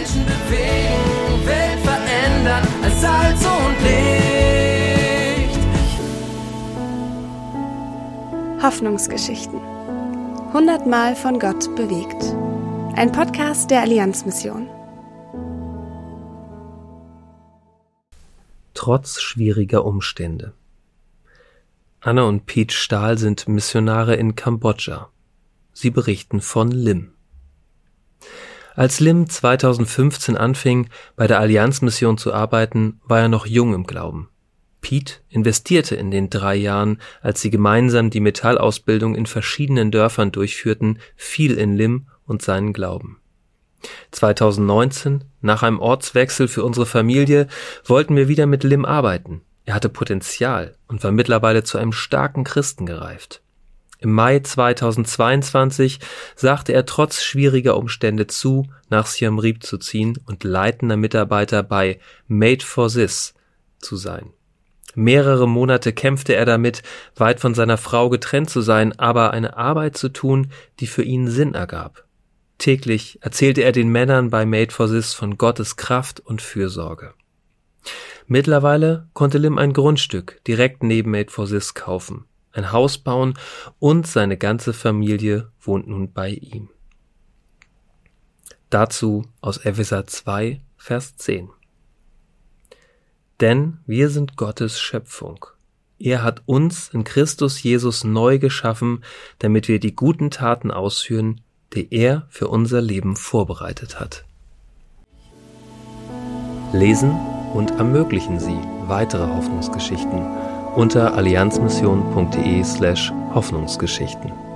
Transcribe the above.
Menschen bewegen, Welt verändern als Salz und Licht. Hoffnungsgeschichten. Hundertmal von Gott bewegt. Ein Podcast der Allianzmission. Trotz schwieriger Umstände. Anne und Pete Stahl sind Missionare in Kambodscha. Sie berichten von Lim. Als Lim 2015 anfing, bei der Allianzmission zu arbeiten, war er noch jung im Glauben. Pete investierte in den drei Jahren, als sie gemeinsam die Metallausbildung in verschiedenen Dörfern durchführten, viel in Lim und seinen Glauben. 2019, nach einem Ortswechsel für unsere Familie, wollten wir wieder mit Lim arbeiten. Er hatte Potenzial und war mittlerweile zu einem starken Christen gereift. Im Mai 2022 sagte er trotz schwieriger Umstände zu, nach Siem Reap zu ziehen und leitender Mitarbeiter bei Made for This zu sein. Mehrere Monate kämpfte er damit, weit von seiner Frau getrennt zu sein, aber eine Arbeit zu tun, die für ihn Sinn ergab. Täglich erzählte er den Männern bei Made for This von Gottes Kraft und Fürsorge. Mittlerweile konnte Lim ein Grundstück direkt neben Made for This kaufen, ein Haus bauen und seine ganze Familie wohnt nun bei ihm. Dazu aus Epheser 2, Vers 10. Denn wir sind Gottes Schöpfung. Er hat uns in Christus Jesus neu geschaffen, damit wir die guten Taten ausführen, die er für unser Leben vorbereitet hat. Lesen und ermöglichen Sie weitere Hoffnungsgeschichten unter allianzmission.de slash Hoffnungsgeschichten.